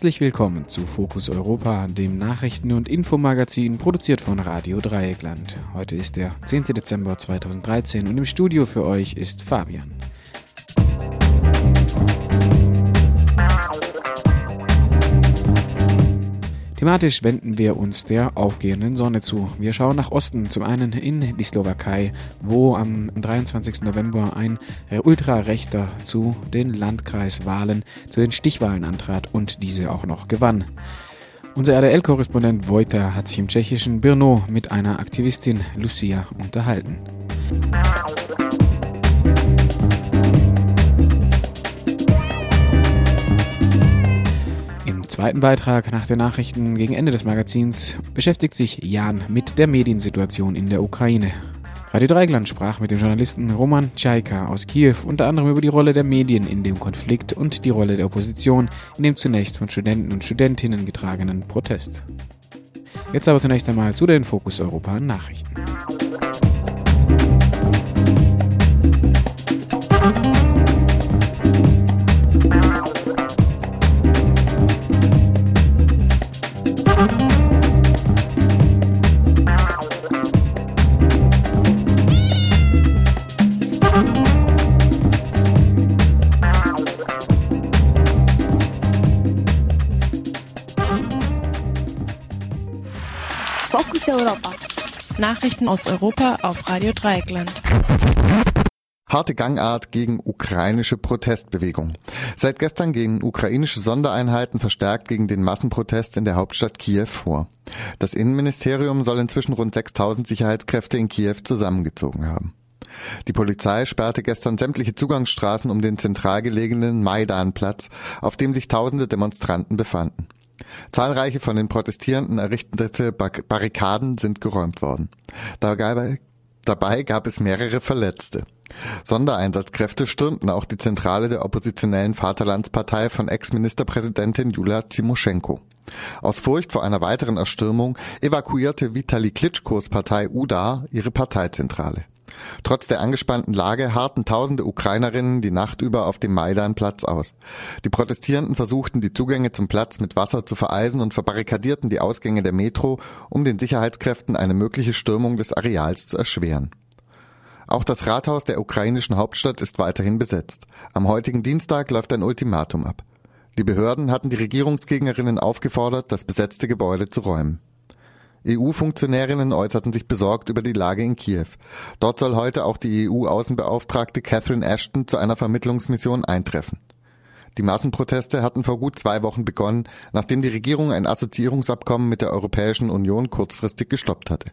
Herzlich willkommen zu Fokus Europa, dem Nachrichten- und Infomagazin, produziert von Radio Dreieckland. Heute ist der 10. Dezember 2013 und im Studio für euch ist Fabian. Thematisch wenden wir uns der aufgehenden Sonne zu. Wir schauen nach Osten, zum einen in die Slowakei, wo am 23. November ein Ultrarechter zu den Landkreiswahlen, zu den Stichwahlen antrat und diese auch noch gewann. Unser RDL-Korrespondent Wojta hat sich im tschechischen Brno mit einer Aktivistin Lucia unterhalten. Zweiten Beitrag nach den Nachrichten gegen Ende des Magazins beschäftigt sich Jan mit der Mediensituation in der Ukraine. Radio Dreigland sprach mit dem Journalisten Roman Tschaika aus Kiew unter anderem über die Rolle der Medien in dem Konflikt und die Rolle der Opposition in dem zunächst von Studenten und Studentinnen getragenen Protest. Jetzt aber zunächst einmal zu den Fokus Europa Nachrichten. Europa. Nachrichten aus Europa auf Radio Dreieckland. Harte Gangart gegen ukrainische Protestbewegung. Seit gestern gehen ukrainische Sondereinheiten verstärkt gegen den Massenprotest in der Hauptstadt Kiew vor. Das Innenministerium soll inzwischen rund 6000 Sicherheitskräfte in Kiew zusammengezogen haben. Die Polizei sperrte gestern sämtliche Zugangsstraßen um den zentral gelegenen Maidanplatz, auf dem sich tausende Demonstranten befanden. Zahlreiche von den Protestierenden errichtete Barrikaden sind geräumt worden. Dabei, gab es mehrere Verletzte. Sondereinsatzkräfte stürmten auch die Zentrale der oppositionellen Vaterlandspartei von Ex-Ministerpräsidentin Julia Timoschenko. Aus Furcht vor einer weiteren Erstürmung evakuierte Vitali Klitschkos Partei UDA ihre Parteizentrale. Trotz der angespannten Lage harrten tausende Ukrainerinnen die Nacht über auf dem Maidanplatz aus. Die Protestierenden versuchten die Zugänge zum Platz mit Wasser zu vereisen und verbarrikadierten die Ausgänge der Metro, um den Sicherheitskräften eine mögliche Stürmung des Areals zu erschweren. Auch das Rathaus der ukrainischen Hauptstadt ist weiterhin besetzt. Am heutigen Dienstag läuft ein Ultimatum ab. Die Behörden hatten die Regierungsgegnerinnen aufgefordert, das besetzte Gebäude zu räumen. EU-Funktionärinnen äußerten sich besorgt über die Lage in Kiew. Dort soll heute auch die EU-Außenbeauftragte Catherine Ashton zu einer Vermittlungsmission eintreffen. Die Massenproteste hatten vor gut zwei Wochen begonnen, nachdem die Regierung ein Assoziierungsabkommen mit der Europäischen Union kurzfristig gestoppt hatte.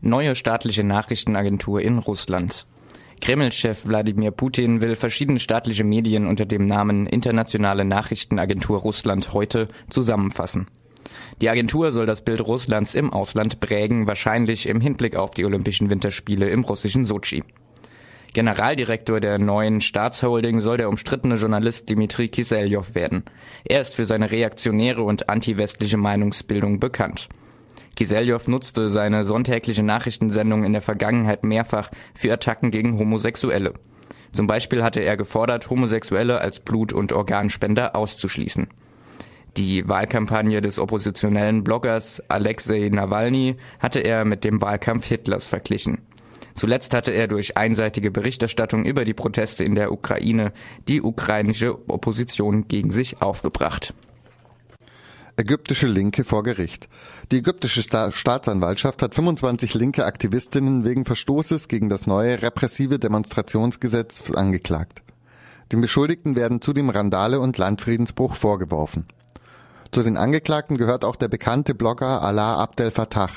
Neue staatliche Nachrichtenagentur in Russland. Kreml-Chef Wladimir Putin will verschiedene staatliche Medien unter dem Namen Internationale Nachrichtenagentur Russland heute zusammenfassen. Die Agentur soll das Bild Russlands im Ausland prägen, wahrscheinlich im Hinblick auf die Olympischen Winterspiele im russischen Sochi. Generaldirektor der neuen Staatsholding soll der umstrittene Journalist Dmitri Kiseljow werden. Er ist für seine reaktionäre und antiwestliche Meinungsbildung bekannt. Kiseljow nutzte seine sonntägliche Nachrichtensendung in der Vergangenheit mehrfach für Attacken gegen Homosexuelle. Zum Beispiel hatte er gefordert, Homosexuelle als Blut- und Organspender auszuschließen. Die Wahlkampagne des oppositionellen Bloggers Alexei Nawalny hatte er mit dem Wahlkampf Hitlers verglichen. Zuletzt hatte er durch einseitige Berichterstattung über die Proteste in der Ukraine die ukrainische Opposition gegen sich aufgebracht. Ägyptische Linke vor Gericht. Die ägyptische Sta Staatsanwaltschaft hat 25 linke Aktivistinnen wegen Verstoßes gegen das neue repressive Demonstrationsgesetz angeklagt. Den Beschuldigten werden zudem Randale und Landfriedensbruch vorgeworfen. Zu den Angeklagten gehört auch der bekannte Blogger Alaa Abdel Fattah,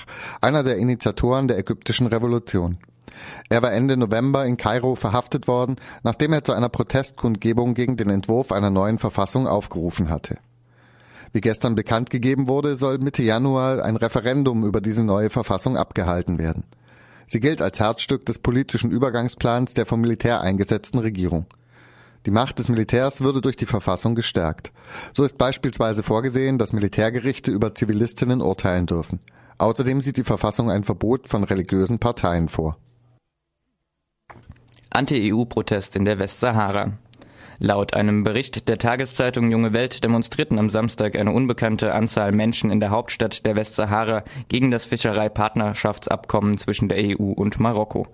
einer der Initiatoren der ägyptischen Revolution. Er war Ende November in Kairo verhaftet worden, nachdem er zu einer Protestkundgebung gegen den Entwurf einer neuen Verfassung aufgerufen hatte. Wie gestern bekannt gegeben wurde, soll Mitte Januar ein Referendum über diese neue Verfassung abgehalten werden. Sie gilt als Herzstück des politischen Übergangsplans der vom Militär eingesetzten Regierung. Die Macht des Militärs würde durch die Verfassung gestärkt. So ist beispielsweise vorgesehen, dass Militärgerichte über Zivilistinnen urteilen dürfen. Außerdem sieht die Verfassung ein Verbot von religiösen Parteien vor. Anti-EU-Protest in der Westsahara. Laut einem Bericht der Tageszeitung Junge Welt demonstrierten am Samstag eine unbekannte Anzahl Menschen in der Hauptstadt der Westsahara gegen das Fischereipartnerschaftsabkommen zwischen der EU und Marokko.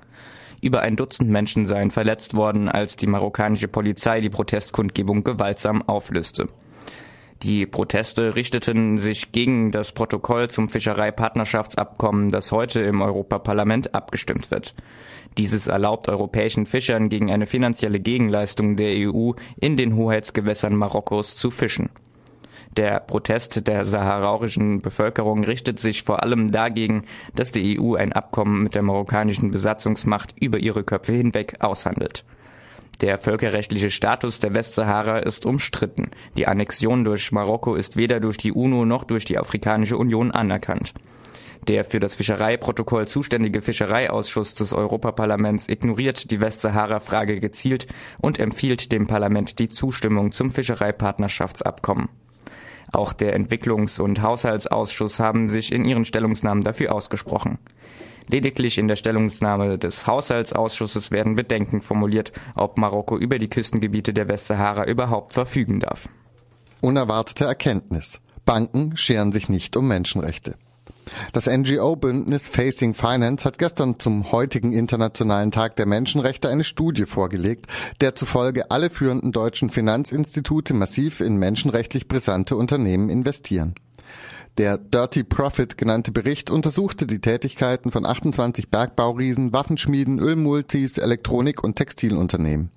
Über ein Dutzend Menschen seien verletzt worden, als die marokkanische Polizei die Protestkundgebung gewaltsam auflöste. Die Proteste richteten sich gegen das Protokoll zum Fischereipartnerschaftsabkommen, das heute im Europaparlament abgestimmt wird. Dieses erlaubt europäischen Fischern gegen eine finanzielle Gegenleistung der EU in den Hoheitsgewässern Marokkos zu fischen. Der Protest der saharauischen Bevölkerung richtet sich vor allem dagegen, dass die EU ein Abkommen mit der marokkanischen Besatzungsmacht über ihre Köpfe hinweg aushandelt. Der völkerrechtliche Status der Westsahara ist umstritten. Die Annexion durch Marokko ist weder durch die UNO noch durch die Afrikanische Union anerkannt. Der für das Fischereiprotokoll zuständige Fischereiausschuss des Europaparlaments ignoriert die Westsahara-Frage gezielt und empfiehlt dem Parlament die Zustimmung zum Fischereipartnerschaftsabkommen. Auch der Entwicklungs- und Haushaltsausschuss haben sich in ihren Stellungnahmen dafür ausgesprochen. Lediglich in der Stellungnahme des Haushaltsausschusses werden Bedenken formuliert, ob Marokko über die Küstengebiete der Westsahara überhaupt verfügen darf. Unerwartete Erkenntnis. Banken scheren sich nicht um Menschenrechte. Das NGO-Bündnis Facing Finance hat gestern zum heutigen Internationalen Tag der Menschenrechte eine Studie vorgelegt, der zufolge alle führenden deutschen Finanzinstitute massiv in menschenrechtlich brisante Unternehmen investieren. Der Dirty Profit genannte Bericht untersuchte die Tätigkeiten von 28 Bergbauriesen, Waffenschmieden, Ölmultis, Elektronik- und Textilunternehmen.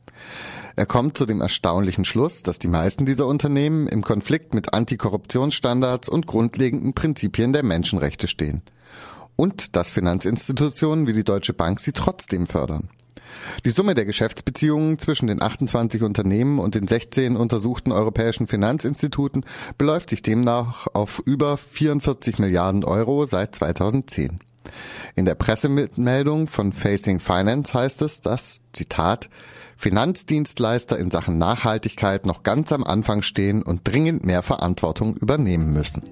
Er kommt zu dem erstaunlichen Schluss, dass die meisten dieser Unternehmen im Konflikt mit Antikorruptionsstandards und grundlegenden Prinzipien der Menschenrechte stehen. Und dass Finanzinstitutionen wie die Deutsche Bank sie trotzdem fördern. Die Summe der Geschäftsbeziehungen zwischen den 28 Unternehmen und den 16 untersuchten europäischen Finanzinstituten beläuft sich demnach auf über 44 Milliarden Euro seit 2010. In der Pressemitmeldung von Facing Finance heißt es, dass, Zitat, Finanzdienstleister in Sachen Nachhaltigkeit noch ganz am Anfang stehen und dringend mehr Verantwortung übernehmen müssen.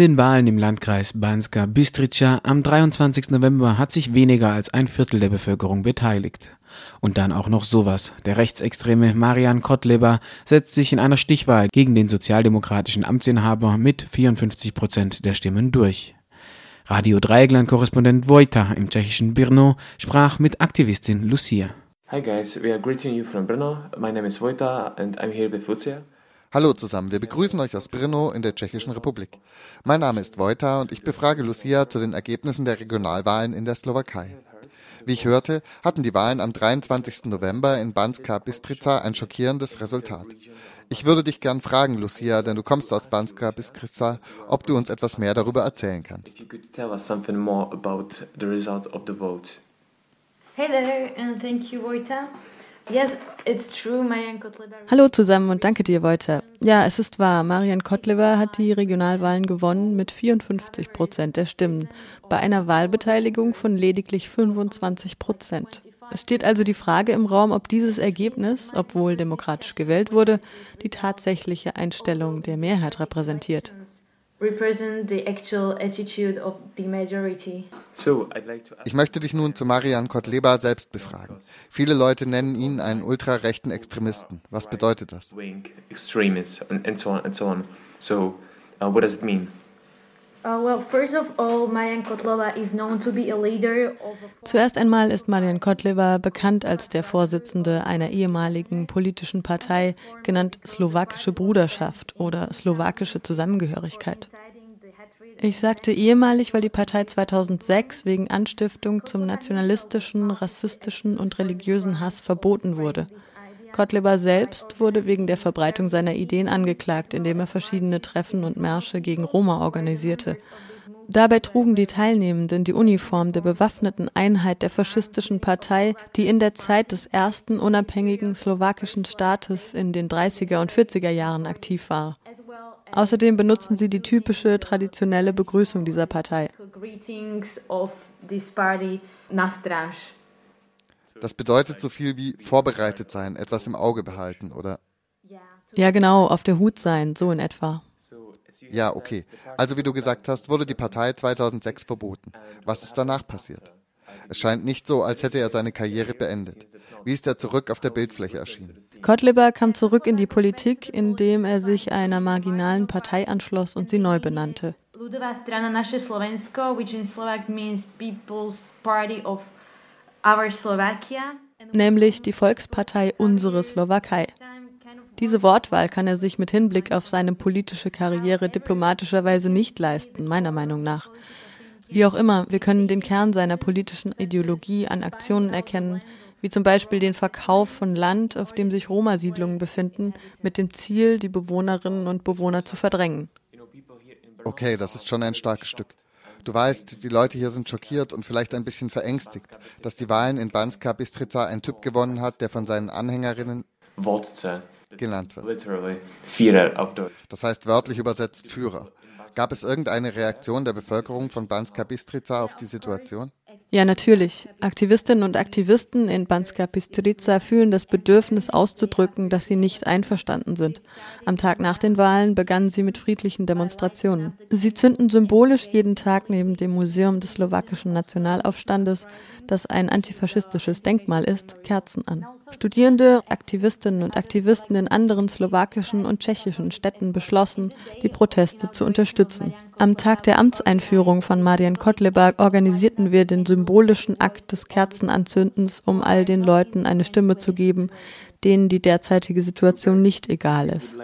Den Wahlen im Landkreis Banska Bystrica am 23. November hat sich weniger als ein Viertel der Bevölkerung beteiligt. Und dann auch noch sowas. Der rechtsextreme Marian Kotleba setzt sich in einer Stichwahl gegen den sozialdemokratischen Amtsinhaber mit 54 Prozent der Stimmen durch. Radio Dreieckland-Korrespondent Wojta im tschechischen Brno sprach mit Aktivistin Lucia. Hi guys, we are greeting you from Brno. My name is Wojta and I'm here with Lucia. Hallo zusammen, wir begrüßen euch aus Brno in der Tschechischen Republik. Mein Name ist Wojta und ich befrage Lucia zu den Ergebnissen der Regionalwahlen in der Slowakei. Wie ich hörte, hatten die Wahlen am 23. November in Banska Bystrica ein schockierendes Resultat. Ich würde dich gern fragen, Lucia, denn du kommst aus Banska Bystrica, ob du uns etwas mehr darüber erzählen kannst. If you could tell us something more about the result of the vote. Hey there and thank you, Wojta. Yes, it's true, Marian Kotleba. Hallo zusammen und danke dir, Wojta. Ja, es ist wahr, Marian Kotleva hat die Regionalwahlen gewonnen mit 54 Prozent der Stimmen, bei einer Wahlbeteiligung von lediglich 25 Prozent. Es steht also die Frage im Raum, ob dieses Ergebnis, obwohl demokratisch gewählt wurde, die tatsächliche Einstellung der Mehrheit repräsentiert. Represent the actual attitude of the majority. So, I'd like to Ich möchte dich nun zu Marian Kotleba selbst befragen. Viele Leute nennen ihn einen ultrarechten Extremisten. Was bedeutet das? wing extremists and, and so on and so on. So, uh, what does it mean? Zuerst einmal ist Marian Kotleva bekannt als der Vorsitzende einer ehemaligen politischen Partei, genannt Slowakische Bruderschaft oder Slowakische Zusammengehörigkeit. Ich sagte ehemalig, weil die Partei 2006 wegen Anstiftung zum nationalistischen, rassistischen und religiösen Hass verboten wurde. Kotleba selbst wurde wegen der Verbreitung seiner Ideen angeklagt, indem er verschiedene Treffen und Märsche gegen Roma organisierte. Dabei trugen die Teilnehmenden die Uniform der bewaffneten Einheit der faschistischen Partei, die in der Zeit des ersten unabhängigen slowakischen Staates in den 30er und 40er Jahren aktiv war. Außerdem benutzen sie die typische traditionelle Begrüßung dieser Partei. Das bedeutet so viel wie vorbereitet sein, etwas im Auge behalten, oder? Ja, genau, auf der Hut sein, so in etwa. Ja, okay. Also wie du gesagt hast, wurde die Partei 2006 verboten. Was ist danach passiert? Es scheint nicht so, als hätte er seine Karriere beendet. Wie ist er zurück auf der Bildfläche erschienen? Kotleba kam zurück in die Politik, indem er sich einer marginalen Partei anschloss und sie neu benannte. Ludová strana Naše Slovensko, which in Slovak means People's Party of. Nämlich die Volkspartei Unsere Slowakei. Diese Wortwahl kann er sich mit Hinblick auf seine politische Karriere diplomatischerweise nicht leisten, meiner Meinung nach. Wie auch immer, wir können den Kern seiner politischen Ideologie an Aktionen erkennen, wie zum Beispiel den Verkauf von Land, auf dem sich Roma-Siedlungen befinden, mit dem Ziel, die Bewohnerinnen und Bewohner zu verdrängen. Okay, das ist schon ein starkes Stück. Du weißt, die Leute hier sind schockiert und vielleicht ein bisschen verängstigt, dass die Wahlen in Banska Bystrica ein Typ gewonnen hat, der von seinen Anhängerinnen genannt wird. Das heißt wörtlich übersetzt Führer. Gab es irgendeine Reaktion der Bevölkerung von Banska Bystrica auf die Situation? Ja, natürlich. Aktivistinnen und Aktivisten in Banska Bystrica fühlen das Bedürfnis auszudrücken, dass sie nicht einverstanden sind. Am Tag nach den Wahlen begannen sie mit friedlichen Demonstrationen. Sie zünden symbolisch jeden Tag neben dem Museum des slowakischen Nationalaufstandes, das ein antifaschistisches Denkmal ist, Kerzen an. Studierende, Aktivistinnen und Aktivisten in anderen slowakischen und tschechischen Städten beschlossen, die Proteste zu unterstützen. Am Tag der Amtseinführung von Marian Kotleba organisierten wir den symbolischen Akt des Kerzenanzündens, um all den Leuten eine Stimme zu geben, denen die derzeitige Situation nicht egal ist.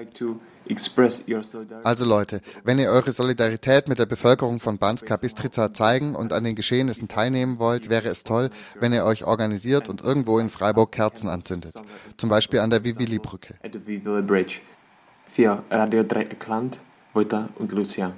Also Leute, wenn ihr eure Solidarität mit der Bevölkerung von Banska Bystrica zeigen und an den Geschehnissen teilnehmen wollt, wäre es toll, wenn ihr euch organisiert und irgendwo in Freiburg Kerzen anzündet. Zum Beispiel an der Vivili-Brücke. Für Radio Dreieckland, und Lucia.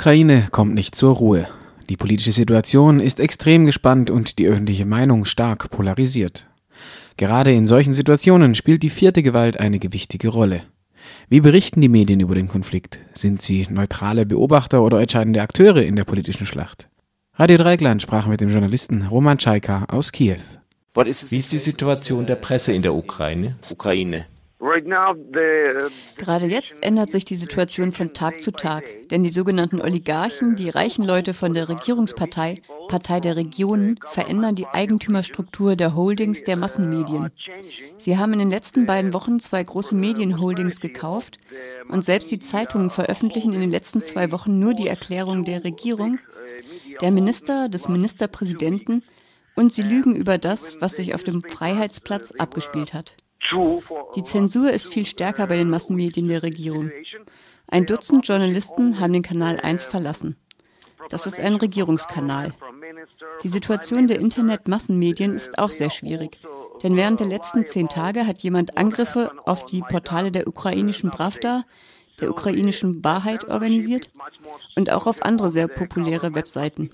Ukraine kommt nicht zur Ruhe. Die politische Situation ist extrem gespannt und die öffentliche Meinung stark polarisiert. Gerade in solchen Situationen spielt die vierte Gewalt eine gewichtige Rolle. Wie berichten die Medien über den Konflikt? Sind sie neutrale Beobachter oder entscheidende Akteure in der politischen Schlacht? Radio Dreigland sprach mit dem Journalisten Roman Tschaika aus Kiew. Wie ist die Situation der Presse in der Ukraine? Ukraine. Gerade jetzt ändert sich die Situation von Tag zu Tag, denn die sogenannten Oligarchen, die reichen Leute von der Regierungspartei, Partei der Regionen, verändern die Eigentümerstruktur der Holdings der Massenmedien. Sie haben in den letzten beiden Wochen zwei große Medienholdings gekauft und selbst die Zeitungen veröffentlichen in den letzten zwei Wochen nur die Erklärung der Regierung, der Minister, des Ministerpräsidenten und sie lügen über das, was sich auf dem Freiheitsplatz abgespielt hat. Die Zensur ist viel stärker bei den Massenmedien der Regierung. Ein Dutzend Journalisten haben den Kanal 1 verlassen. Das ist ein Regierungskanal. Die Situation der Internet-Massenmedien ist auch sehr schwierig. Denn während der letzten zehn Tage hat jemand Angriffe auf die Portale der ukrainischen Pravda, der ukrainischen Wahrheit organisiert und auch auf andere sehr populäre Webseiten.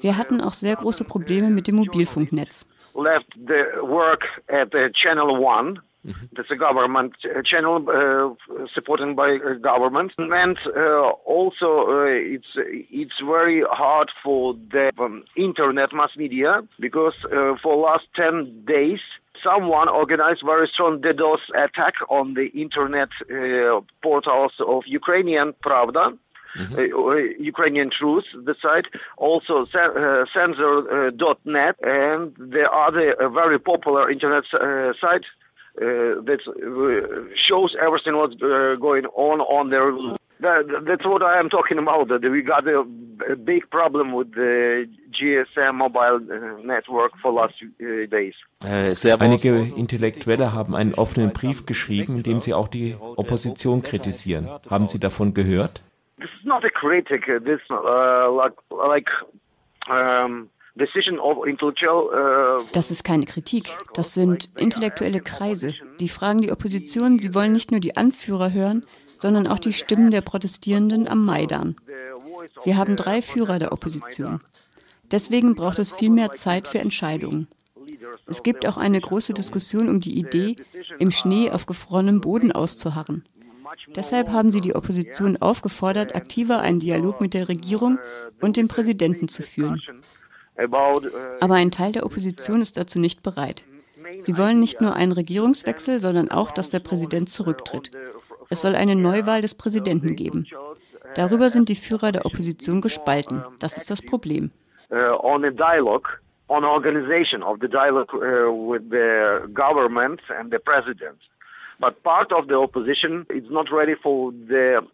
Wir hatten auch sehr große Probleme mit dem Mobilfunknetz. Left the work at the channel one. That's a government uh, channel uh, supported by uh, government, and uh, also uh, it's it's very hard for the um, internet mass media because uh, for last ten days someone organized very strong DDoS attack on the internet uh, portals of Ukrainian Pravda. Uh, uh, Ukrainian Truth, the site, also cen- uh, censor.net, and the other uh, very popular internet uh, site uh, that uh, shows everything what's uh, going on on there. That, that's what I am talking about. That we got a, a big problem with the GSM mobile uh, network for last uh, days. Einige Intellektuelle haben einen offenen Brief geschrieben, in dem sie auch die Opposition kritisieren. Haben Sie davon gehört? This is not a critic. uh, This uh, like like um. Uh, Das ist keine Kritik, das sind intellektuelle Kreise. Die fragen die Opposition, sie wollen nicht nur die Anführer hören, sondern auch die Stimmen der Protestierenden am Maidan. Wir haben drei Führer der Opposition. Deswegen braucht es viel mehr Zeit für Entscheidungen. Es gibt auch eine große Diskussion um die Idee, im Schnee auf gefrorenem Boden auszuharren. Deshalb haben sie die Opposition aufgefordert, aktiver einen Dialog mit der Regierung und dem Präsidenten zu führen. Aber ein Teil der Opposition ist dazu nicht bereit. Sie wollen nicht nur einen Regierungswechsel, sondern auch, dass der Präsident zurücktritt. Es soll eine Neuwahl des Präsidenten geben. Darüber sind die Führer der Opposition gespalten. Das ist das Problem. uh, on organization of the dialogue uh, with the government and the president. But part of the opposition is not ready for the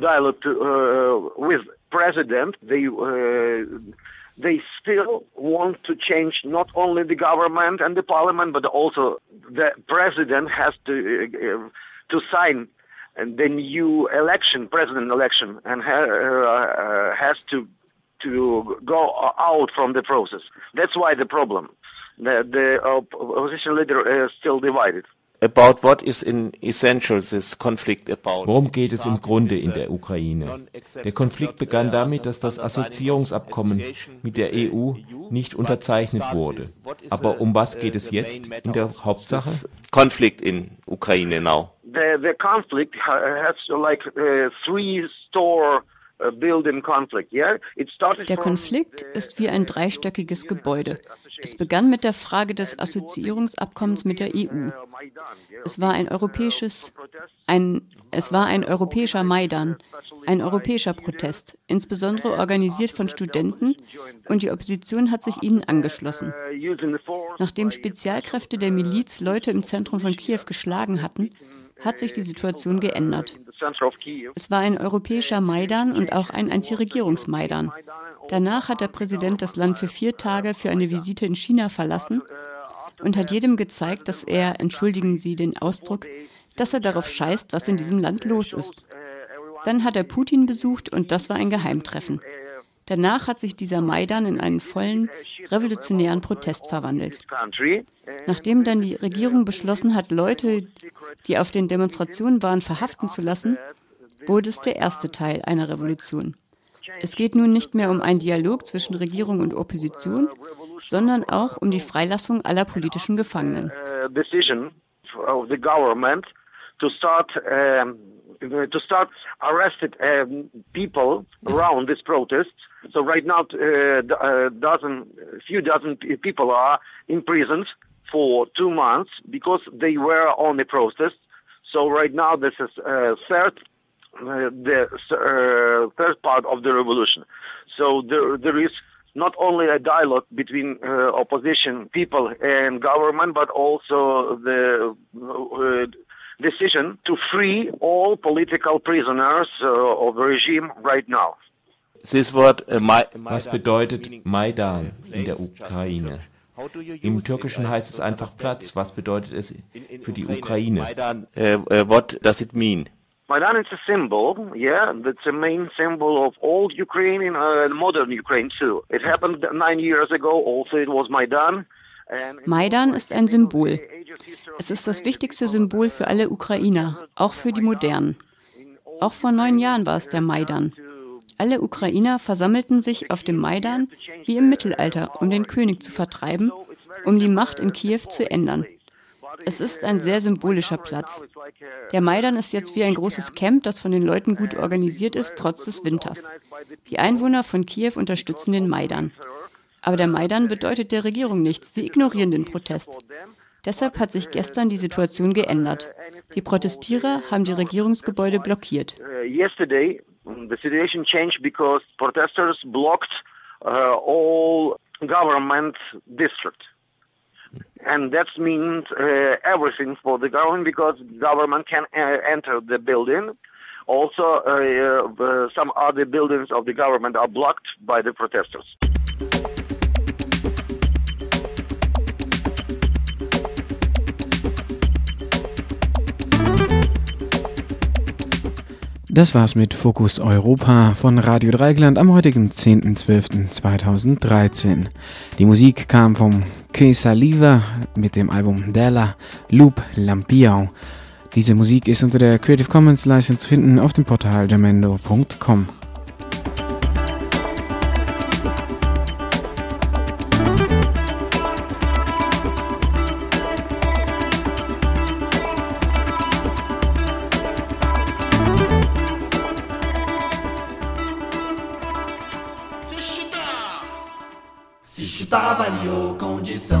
dialogue to, uh, with president. They uh, they still want to change not only the government and the parliament, but also the president has to uh, to sign the new election, president election, and ha- uh, has to to go out from the process. That's why the problem. The, the opposition leader is still divided. About what is in essentials this conflict about? Worum geht es im Grunde in der Ukraine? Der Konflikt begann damit, dass das Assoziierungsabkommen mit der EU nicht unterzeichnet wurde. Aber um was geht es jetzt in der Hauptsache? Conflict in Ukraine now. The the conflict ha- has like uh, three store uh, building conflict. Yeah, it started Der Konflikt ist wie ein dreistöckiges Gebäude. Es begann mit der Frage des Assoziierungsabkommens mit der EU. Es war ein europäisches, ein, es war ein europäischer Maidan, ein europäischer Protest, insbesondere organisiert von Studenten, und die Opposition hat sich ihnen angeschlossen. Nachdem Spezialkräfte der Miliz Leute im Zentrum von Kiew geschlagen hatten, hat sich die Situation geändert. Es war ein europäischer Maidan und auch ein Antiregierungsmaidan. Danach hat der Präsident das Land für vier Tage für eine Visite in China verlassen und hat jedem gezeigt, dass er, entschuldigen Sie den Ausdruck, dass er darauf scheißt, was in diesem Land los ist. Dann hat er Putin besucht und das war ein Geheimtreffen. Danach hat sich dieser Maidan in einen vollen revolutionären Protest verwandelt. Nachdem dann die Regierung beschlossen hat, Leute, die auf den Demonstrationen waren, verhaften zu lassen, wurde es der erste Teil einer Revolution. Es geht nun nicht mehr um einen Dialog zwischen Regierung und Opposition, sondern auch um die Freilassung aller politischen Gefangenen. to start um, to start arrested um, people around this protest. So right now, uh, a dozen, few dozen people are imprisoned for two months because they were on the protest. So right now, this is uh, third uh, the uh, third part of the revolution. So there there is not only a dialogue between uh, opposition people and government, but also the uh, decision to free all political prisoners uh, of the regime right now. Was bedeutet Maidan in der Ukraine? Im Türkischen heißt es einfach Platz. Was bedeutet es für die Ukraine? Maidan, uh, uh, what does it mean? Maidan is a symbol, yeah, that's a main symbol of old Ukraine and uh, modern Ukraine too. It happened nine years ago, also it was Maidan. Maidan ist ein Symbol. Es ist das wichtigste Symbol für alle Ukrainer, auch für die Modernen. Auch vor neun Jahren war es der Maidan. Alle Ukrainer versammelten sich auf dem Maidan wie im Mittelalter, um den König zu vertreiben, um die Macht in Kiew zu ändern. Es ist ein sehr symbolischer Platz. Der Maidan ist jetzt wie ein großes Camp, das von den Leuten gut organisiert ist, trotz des Winters. Die Einwohner von Kiew unterstützen den Maidan. Aber der Maidan bedeutet der Regierung nichts. Sie ignorieren den Protest. Deshalb hat sich gestern die Situation geändert. Die Protestierer haben die Regierungsgebäude blockiert. Yesterday, the situation changed because protesters blocked uh, all government district. And that means uh, everything for the government because government can uh, enter the building. Also, uh, uh, some other buildings of the government are blocked by the protesters. Das war's mit Fokus Europa von Radio Dreigland am heutigen 10.12.2013. Die Musik kam vom Que Saliva mit dem Album Della Loop Lampiao. Diese Musik ist unter der Creative Commons License zu finden auf dem Portal jamendo.com. se chutar, avaliou condição.